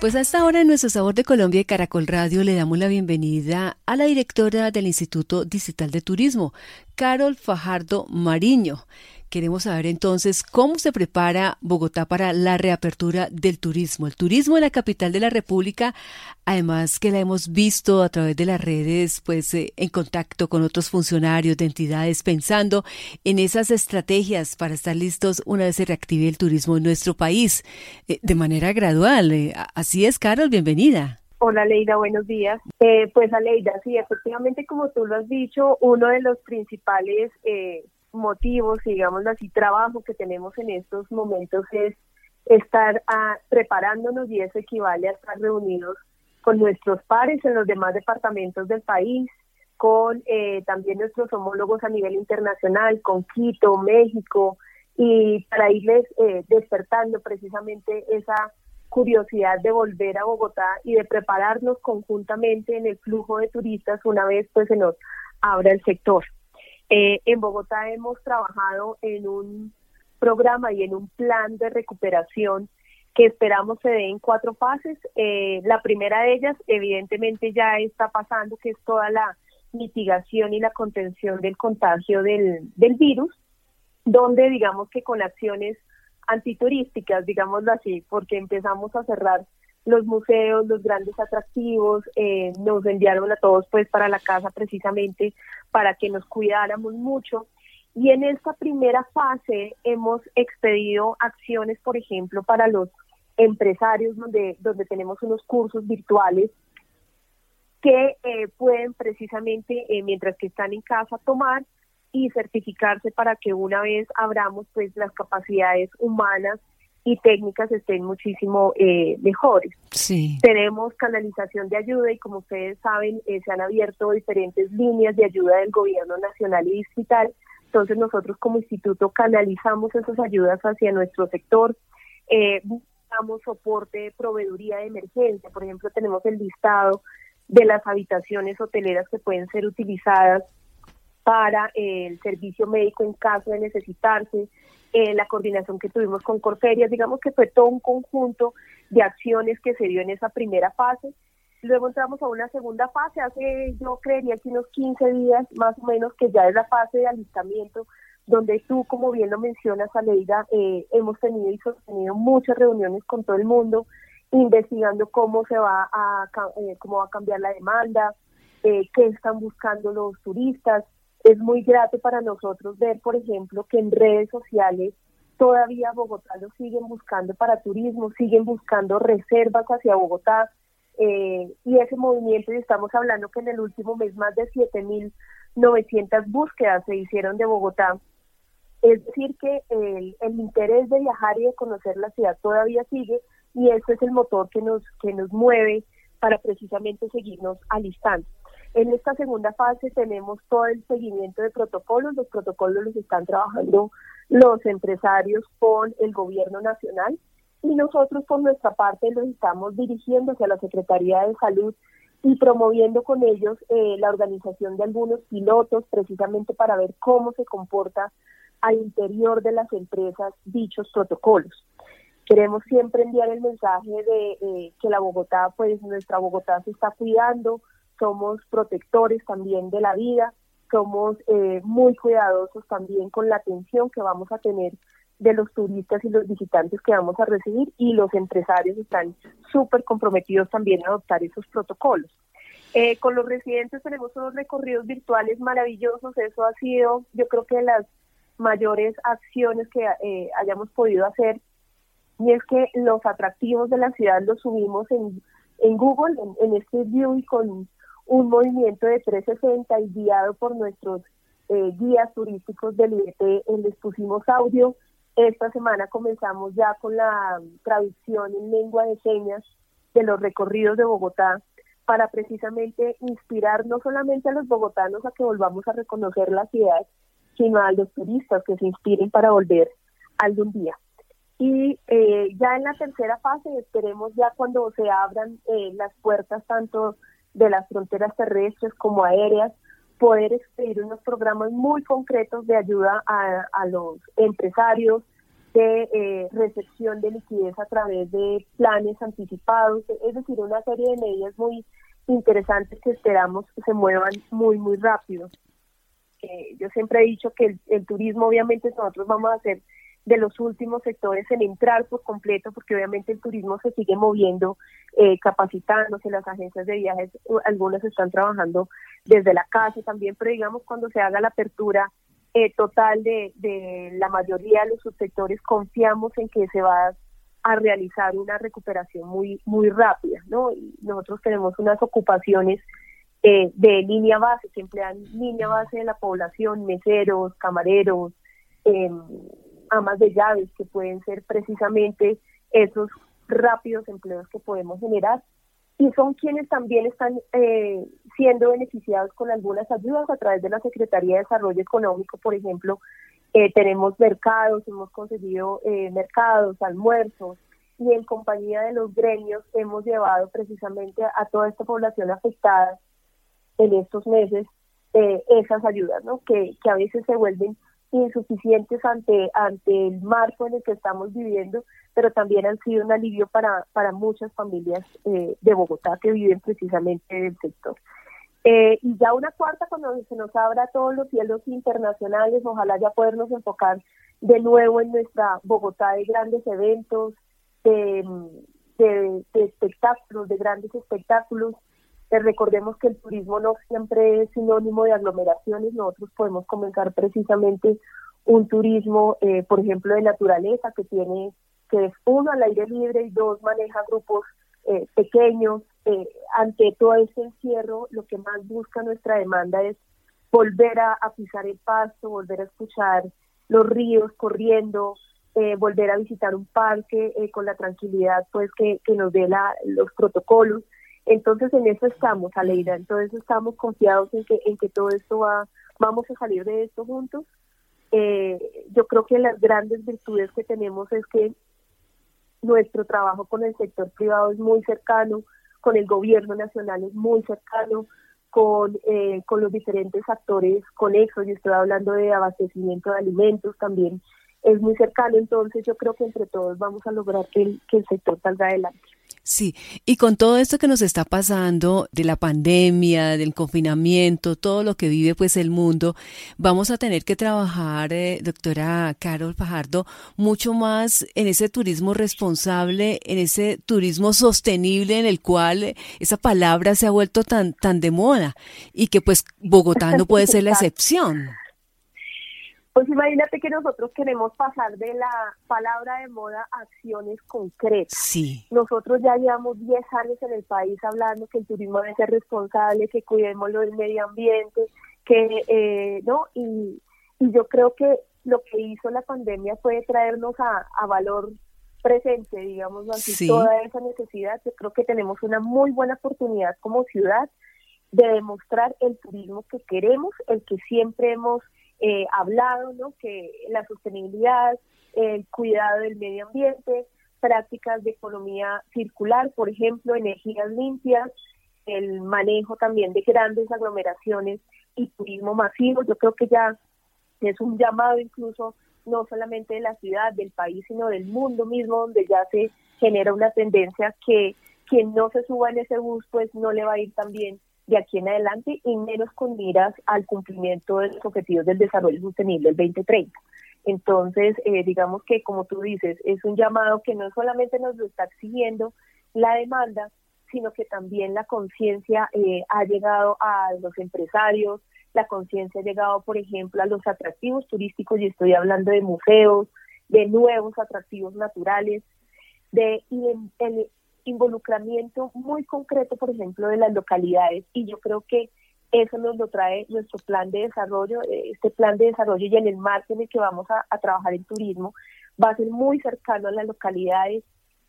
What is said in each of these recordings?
Pues hasta ahora en nuestro Sabor de Colombia y Caracol Radio le damos la bienvenida a la directora del Instituto Digital de Turismo, Carol Fajardo Mariño. Queremos saber entonces cómo se prepara Bogotá para la reapertura del turismo. El turismo en la capital de la República, además que la hemos visto a través de las redes, pues eh, en contacto con otros funcionarios de entidades, pensando en esas estrategias para estar listos una vez se reactive el turismo en nuestro país eh, de manera gradual. Eh, así es, Carol, bienvenida. Hola Leida, buenos días. pues Aleida, sí, efectivamente como tú lo has dicho, uno de los principales motivos, digamos así, trabajo que tenemos en estos momentos es estar ah, preparándonos y eso equivale a estar reunidos con nuestros pares en los demás departamentos del país, con eh, también nuestros homólogos a nivel internacional, con Quito, México, y para irles eh, despertando precisamente esa curiosidad de volver a Bogotá y de prepararnos conjuntamente en el flujo de turistas una vez pues se nos abra el sector. Eh, en Bogotá hemos trabajado en un programa y en un plan de recuperación que esperamos se dé en cuatro fases. Eh, la primera de ellas, evidentemente, ya está pasando, que es toda la mitigación y la contención del contagio del, del virus, donde digamos que con acciones antiturísticas, digámoslo así, porque empezamos a cerrar los museos, los grandes atractivos, eh, nos enviaron a todos pues para la casa precisamente para que nos cuidáramos mucho. Y en esta primera fase hemos expedido acciones, por ejemplo, para los empresarios donde, donde tenemos unos cursos virtuales que eh, pueden precisamente, eh, mientras que están en casa, tomar y certificarse para que una vez abramos pues las capacidades humanas y técnicas estén muchísimo eh, mejores. Sí. Tenemos canalización de ayuda y como ustedes saben, eh, se han abierto diferentes líneas de ayuda del gobierno nacional y digital. Entonces nosotros como instituto canalizamos esas ayudas hacia nuestro sector. Eh, buscamos soporte proveeduría de emergencia. Por ejemplo, tenemos el listado de las habitaciones hoteleras que pueden ser utilizadas para el servicio médico en caso de necesitarse eh, la coordinación que tuvimos con Corferias, digamos que fue todo un conjunto de acciones que se dio en esa primera fase. Luego entramos a una segunda fase, hace yo creería que unos 15 días más o menos, que ya es la fase de alistamiento, donde tú, como bien lo mencionas, Aleida, eh, hemos tenido y sostenido muchas reuniones con todo el mundo, investigando cómo se va a, eh, cómo va a cambiar la demanda, eh, qué están buscando los turistas, es muy grato para nosotros ver, por ejemplo, que en redes sociales todavía Bogotá lo siguen buscando para turismo, siguen buscando reservas hacia Bogotá. Eh, y ese movimiento, y estamos hablando que en el último mes más de 7.900 búsquedas se hicieron de Bogotá. Es decir, que el, el interés de viajar y de conocer la ciudad todavía sigue y eso es el motor que nos, que nos mueve para precisamente seguirnos alistando. En esta segunda fase tenemos todo el seguimiento de protocolos. Los protocolos los están trabajando los empresarios con el gobierno nacional y nosotros por nuestra parte los estamos dirigiendo hacia la Secretaría de Salud y promoviendo con ellos eh, la organización de algunos pilotos precisamente para ver cómo se comporta al interior de las empresas dichos protocolos. Queremos siempre enviar el mensaje de eh, que la Bogotá, pues nuestra Bogotá se está cuidando, somos protectores también de la vida, somos eh, muy cuidadosos también con la atención que vamos a tener de los turistas y los visitantes que vamos a recibir y los empresarios están súper comprometidos también a adoptar esos protocolos. Eh, con los residentes tenemos unos recorridos virtuales maravillosos, eso ha sido yo creo que las mayores acciones que eh, hayamos podido hacer y es que los atractivos de la ciudad los subimos en, en Google, en, en este view y con un movimiento de 360 y guiado por nuestros eh, guías turísticos del IET, les pusimos audio. Esta semana comenzamos ya con la traducción en lengua de señas de los recorridos de Bogotá para precisamente inspirar no solamente a los bogotanos a que volvamos a reconocer la ciudad, sino a los turistas que se inspiren para volver algún día. Y eh, ya en la tercera fase, esperemos ya cuando se abran eh, las puertas tanto de las fronteras terrestres como aéreas, poder expedir unos programas muy concretos de ayuda a, los empresarios, de eh, recepción de liquidez a través de planes anticipados, es decir, una serie de medidas muy interesantes que esperamos se muevan muy, muy rápido. Eh, yo siempre he dicho que el, turismo, obviamente, nosotros vamos a ser de los últimos sectores en entrar por completo, porque obviamente el turismo se sigue moviendo, eh, capacitándose, las agencias de viajes, algunas están trabajando desde la casa también, pero digamos cuando se haga la apertura eh, total de, de la mayoría de los subsectores, confiamos en que se va a realizar una recuperación muy muy rápida, ¿no? Y nosotros tenemos unas ocupaciones eh, de línea base que emplean línea base de la población, meseros, camareros, eh, amas de llaves, que pueden ser precisamente esos rápidos empleos que podemos generar y son quienes también están eh, siendo beneficiados con algunas ayudas a través de la Secretaría de Desarrollo Económico, por ejemplo, eh, tenemos mercados, hemos conseguido eh, mercados, almuerzos, y en compañía de los gremios hemos llevado precisamente a toda esta población afectada en estos meses esas ayudas, ¿no? Que, que a veces se vuelven insuficientes ante, ante el marco en el que estamos viviendo, pero también han sido un alivio para, para muchas familias eh, de Bogotá que viven precisamente del sector. Eh, y ya una cuarta, cuando se nos abra todos los cielos internacionales, ojalá ya podernos enfocar de nuevo en nuestra Bogotá de grandes eventos, de, de espectáculos, de grandes espectáculos, eh, recordemos que el turismo no siempre es sinónimo de aglomeraciones, nosotros podemos comenzar precisamente un turismo, eh, por ejemplo, de naturaleza, que tiene, que es uno al aire libre y dos maneja grupos eh, pequeños. ante todo este encierro, lo que más busca nuestra demanda es volver a, pisar el pasto, volver a escuchar los ríos corriendo, volver a visitar un parque con la tranquilidad pues que, que nos dé la, los protocolos. Entonces en eso estamos, Aleida, entonces estamos confiados en que, en que todo esto va, vamos a salir de esto juntos. Eh, yo creo que las grandes virtudes que tenemos es que nuestro trabajo con el sector privado es muy cercano, con el gobierno nacional es muy cercano, con, eh, con los diferentes actores conexos, y estoy hablando de abastecimiento de alimentos también, es muy cercano, entonces yo creo que entre todos vamos a lograr que el, que el sector salga adelante. Sí, y con todo esto que nos está pasando de la pandemia, del confinamiento, todo lo que vive pues el mundo, vamos a tener que trabajar, eh, doctora Carol Fajardo, mucho más en ese turismo responsable, en ese turismo sostenible en el cual esa palabra se ha vuelto tan, tan de moda y que pues Bogotá no puede ser la excepción. Pues imagínate que nosotros queremos pasar de la palabra de moda a acciones concretas. Sí. Nosotros ya llevamos 10 años en el país hablando que el turismo debe ser responsable, que cuidemos lo del medio ambiente, que, eh, ¿no? Y, y yo creo que lo que hizo la pandemia fue traernos a, valor presente, digamos así, toda esa necesidad. Yo creo que tenemos una muy buena oportunidad como ciudad de demostrar el turismo que queremos, el que siempre hemos eh, hablado, ¿no? que la sostenibilidad, el cuidado del medio ambiente, prácticas de economía circular, por ejemplo, energías limpias, el manejo también de grandes aglomeraciones y turismo masivo. Yo creo que ya es un llamado incluso no solamente de la ciudad, del país, sino del mundo mismo, donde ya se genera una tendencia que quien no se suba en ese bus, pues no le va a ir tan bien de aquí en adelante y menos con miras al cumplimiento de los objetivos del desarrollo sostenible del 2030. Entonces, eh, digamos que, como tú dices, es un llamado que no solamente nos lo está exigiendo la demanda, sino que también la conciencia eh, ha llegado a los empresarios, la conciencia ha llegado, por ejemplo, a los atractivos turísticos, y estoy hablando de museos, de nuevos atractivos naturales, de involucramiento muy concreto, por ejemplo, de las localidades y yo creo que eso nos lo trae nuestro plan de desarrollo, eh, este plan de desarrollo y en el marco en el que vamos a, trabajar en turismo va a ser muy cercano a las localidades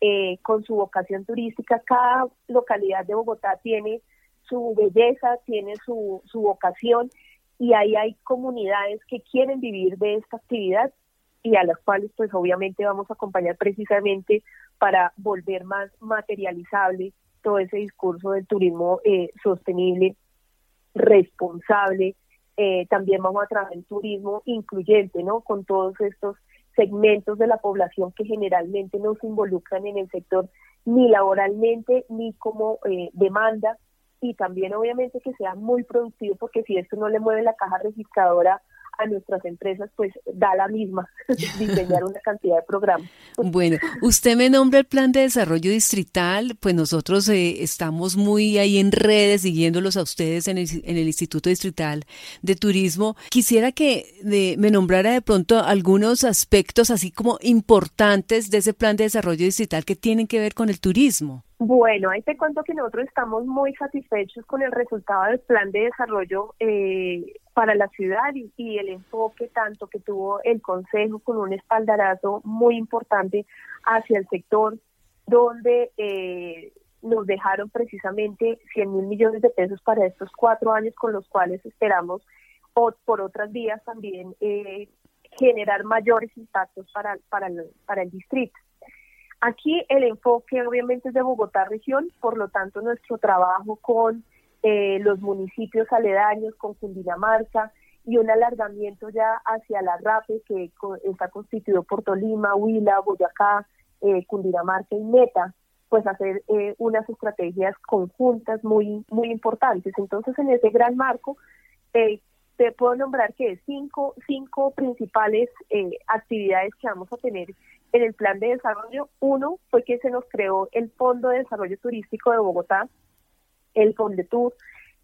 eh, con su vocación turística. Cada localidad de Bogotá tiene su belleza, tiene su, su vocación y ahí hay comunidades que quieren vivir de esta actividad y a las cuales pues obviamente vamos a acompañar precisamente para volver más materializable todo ese discurso del turismo eh, sostenible, responsable. Eh, también vamos a trabajar en turismo incluyente, ¿no? Con todos estos segmentos de la población que generalmente no se involucran en el sector ni laboralmente ni como eh, demanda y también obviamente que sea muy productivo porque si esto no le mueve la caja registradora a nuestras empresas, pues da la misma diseñar una cantidad de programas. Bueno, usted me nombra el plan de desarrollo distrital, pues nosotros eh, estamos muy ahí en redes siguiéndolos a ustedes en el, en el Instituto Distrital de Turismo. Quisiera que me nombrara de pronto algunos aspectos así como importantes de ese plan de desarrollo distrital que tienen que ver con el turismo. Bueno, ahí te cuento que nosotros estamos muy satisfechos con el resultado del plan de desarrollo eh, para la ciudad y, el enfoque tanto que tuvo el Consejo con un espaldarazo muy importante hacia el sector, donde eh, nos dejaron precisamente 100 mil millones de pesos para estos cuatro años con los cuales esperamos o por otras vías también eh, generar mayores impactos para, para, para el distrito. Aquí el enfoque obviamente es de Bogotá región, por lo tanto nuestro trabajo con eh, los municipios aledaños, con Cundinamarca y un alargamiento ya hacia la RAPE que está constituido por Tolima, Huila, Boyacá, eh, Cundinamarca y Meta, pues hacer eh, unas estrategias conjuntas muy, muy importantes. Entonces en ese gran marco te puedo nombrar que cinco, cinco principales actividades que vamos a tener en el plan de desarrollo. Uno fue que se nos creó el Fondo de Desarrollo Turístico de Bogotá, el Fondetur,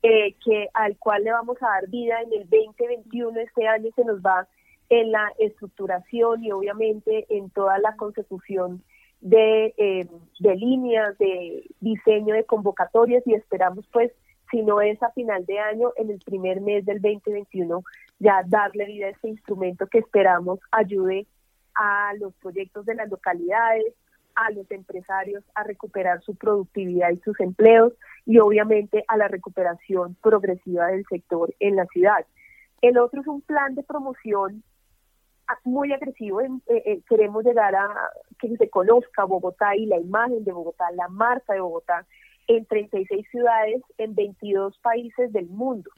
eh, que al cual le vamos a dar vida en el 2021. Este año se nos va en la estructuración y obviamente en toda la consecución de, eh, de líneas, de diseño de convocatorias y esperamos pues, si no es a final de año, en el primer mes del 2021, ya darle vida a este instrumento que esperamos ayude a los proyectos de las localidades, a los empresarios a recuperar su productividad y sus empleos y obviamente a la recuperación progresiva del sector en la ciudad. El otro es un plan de promoción muy agresivo. Eh, eh, queremos llegar a que se conozca Bogotá y la imagen de Bogotá, la marca de Bogotá en 36 ciudades en 22 países del mundo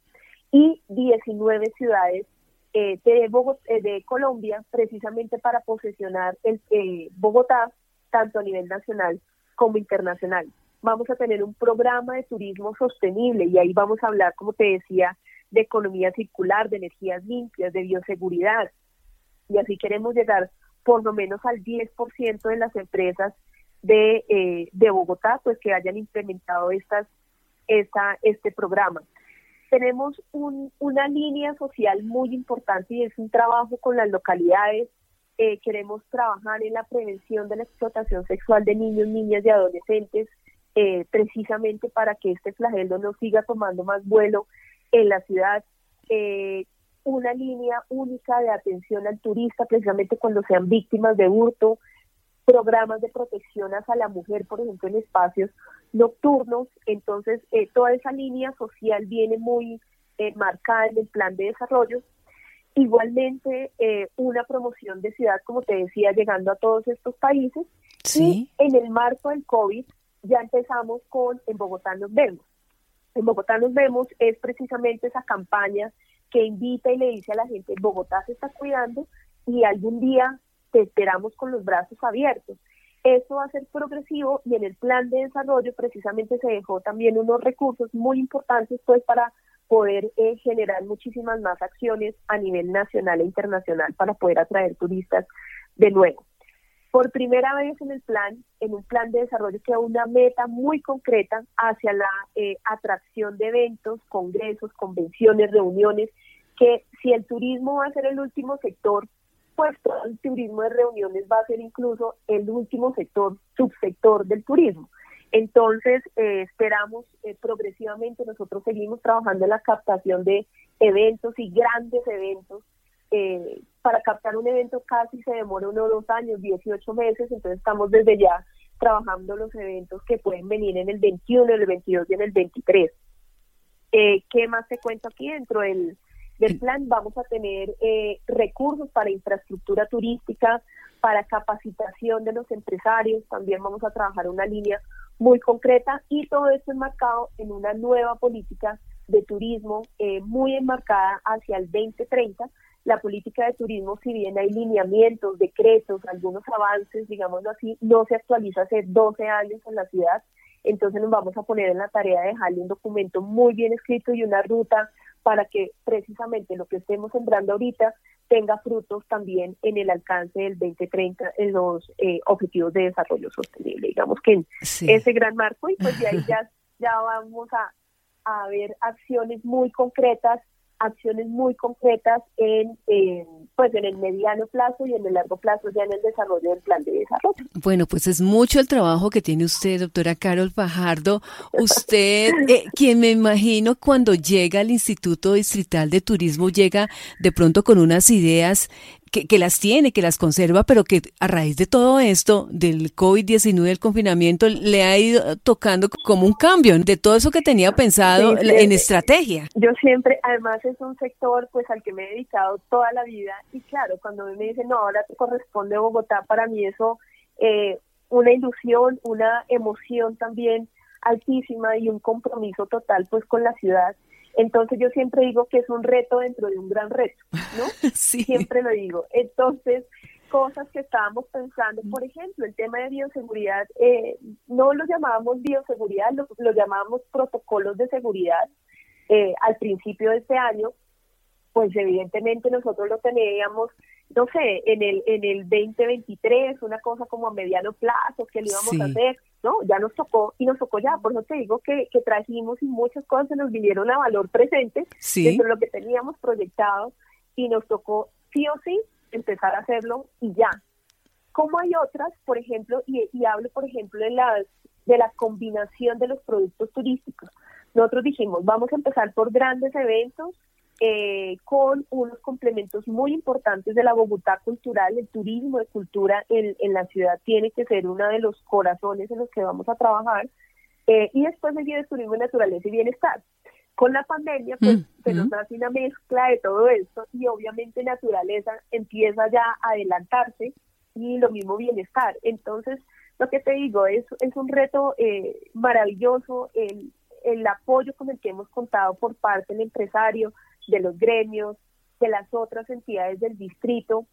y 19 ciudades eh, de, eh, de Colombia precisamente para posesionar el, eh, Bogotá tanto a nivel nacional como internacional. Vamos a tener un programa de turismo sostenible y ahí vamos a hablar, como te decía, de economía circular, de energías limpias, de bioseguridad. Y así queremos llegar por lo menos al 10% de las empresas de, de Bogotá, pues que hayan implementado estas, esta, este programa tenemos una línea social muy importante y es un trabajo con las localidades. Eh, queremos trabajar en la prevención de la explotación sexual de niños, niñas y adolescentes, eh, precisamente para que este flagelo no siga tomando más vuelo en la ciudad. Eh, una línea única de atención al turista, precisamente cuando sean víctimas de hurto, programas de protección hacia la mujer, por ejemplo, en espacios nocturnos. Entonces, eh, toda esa línea social viene muy eh, marcada en el plan de desarrollo. Igualmente, eh, una promoción de ciudad, como te decía, llegando a todos estos países. Sí. Y en el marco del COVID ya empezamos con En Bogotá nos vemos. En Bogotá nos vemos es precisamente esa campaña que invita y le dice a la gente, Bogotá se está cuidando y algún día te esperamos con los brazos abiertos. Eso va a ser progresivo y en el plan de desarrollo precisamente se dejó también unos recursos muy importantes pues para poder eh, generar muchísimas más acciones a nivel nacional e internacional para poder atraer turistas de nuevo. Por primera vez en el plan, en un plan de desarrollo que una meta muy concreta hacia la eh, atracción de eventos, congresos, convenciones, reuniones, que si el turismo va a ser el último sector pues todo el turismo de reuniones va a ser incluso el último sector, subsector del turismo. Entonces, eh, esperamos eh, progresivamente, nosotros seguimos trabajando en la captación de eventos y grandes eventos. Eh, para captar un evento casi se demora uno o dos años, 18 meses, entonces estamos desde ya trabajando los eventos que pueden venir en el 21, en el 22 y en el 23. ¿Qué más te cuento aquí dentro del del plan vamos a tener eh, recursos para infraestructura turística, para capacitación de los empresarios, también vamos a trabajar una línea muy concreta y todo esto enmarcado en una nueva política de turismo eh, muy enmarcada hacia el 2030 la política de turismo, si bien hay lineamientos, decretos, algunos avances, digámoslo así, no se actualiza hace 12 años en la ciudad. Entonces nos vamos a poner en la tarea de dejarle un documento muy bien escrito y una ruta para que precisamente lo que estemos sembrando ahorita tenga frutos también en el alcance del 2030 en los eh, objetivos de desarrollo sostenible. Digamos que en ese gran marco y pues de ahí ya, ya vamos a, a ver acciones muy concretas acciones muy concretas en, pues en el mediano plazo y en el largo plazo ya en el desarrollo del plan de desarrollo. Bueno, pues es mucho el trabajo que tiene usted, doctora Carol Fajardo. Usted, eh, quien me imagino cuando llega al Instituto Distrital de Turismo, llega de pronto con unas ideas que, las tiene, que las conserva, pero que a raíz de todo esto, del COVID-19, del confinamiento, le ha ido tocando como un cambio de todo eso que tenía pensado en estrategia. Yo siempre, además es un sector pues al que me he dedicado toda la vida y claro, cuando me dicen, no, ahora te corresponde Bogotá, para mí eso, eh, una ilusión, una emoción también altísima y un compromiso total pues con la ciudad entonces yo siempre digo que es un reto dentro de un gran reto, ¿no? Sí. Siempre lo digo. Entonces, cosas que estábamos pensando, por ejemplo, el tema de bioseguridad, eh, no lo llamábamos bioseguridad, lo, lo llamábamos protocolos de seguridad eh, al principio de este año, pues evidentemente nosotros lo teníamos no sé, en el, en el 2023, una cosa como a mediano plazo que lo íbamos a hacer, ¿no? Ya nos tocó y nos tocó ya, por eso te digo que, que trajimos y muchas cosas se nos vinieron a valor presente sí. dentro de lo que teníamos proyectado y nos tocó sí o sí empezar a hacerlo y ya. Como hay otras, por ejemplo, y, y hablo por ejemplo de las de la combinación de los productos turísticos. Nosotros dijimos, vamos a empezar por grandes eventos, eh, con unos complementos muy importantes de la Bogotá cultural, el turismo de cultura en, la ciudad tiene que ser uno de los corazones en los que vamos a trabajar, eh, y después viene el turismo de naturaleza y bienestar. Con la pandemia, pues mm, se nos hace una mezcla de todo esto y obviamente naturaleza empieza ya a adelantarse y lo mismo bienestar. Entonces, lo que te digo es, es un reto eh, maravilloso el, el apoyo con el que hemos contado por parte del empresario, de los gremios, de las otras entidades del distrito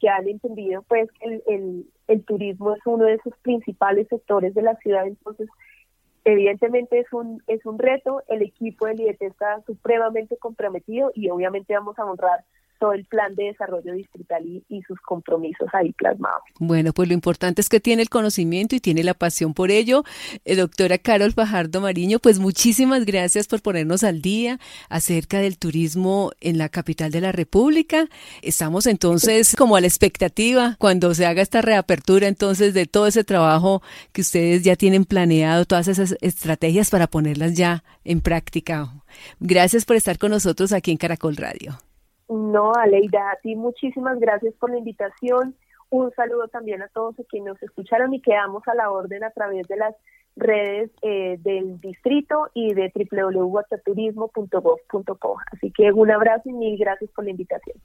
que han entendido pues que el, el, turismo es uno de sus principales sectores de la ciudad, entonces evidentemente es un es un reto, el equipo del IET está supremamente comprometido y obviamente vamos a honrar todo el plan de desarrollo distrital y, sus compromisos ahí plasmados. Bueno, pues lo importante es que tiene el conocimiento y tiene la pasión por ello. Eh, doctora Carol Fajardo Mariño, pues muchísimas gracias por ponernos al día acerca del turismo en la capital de la República. Estamos entonces como a la expectativa cuando se haga esta reapertura entonces de todo ese trabajo que ustedes ya tienen planeado, todas esas estrategias para ponerlas ya en práctica. Gracias por estar con nosotros aquí en Caracol Radio. No, Aleida, a ti muchísimas gracias por la invitación. Un saludo también a todos quienes nos escucharon y quedamos a la orden a través de las redes eh, del distrito y de www.turismo.gov.co. Así que un abrazo y mil gracias por la invitación.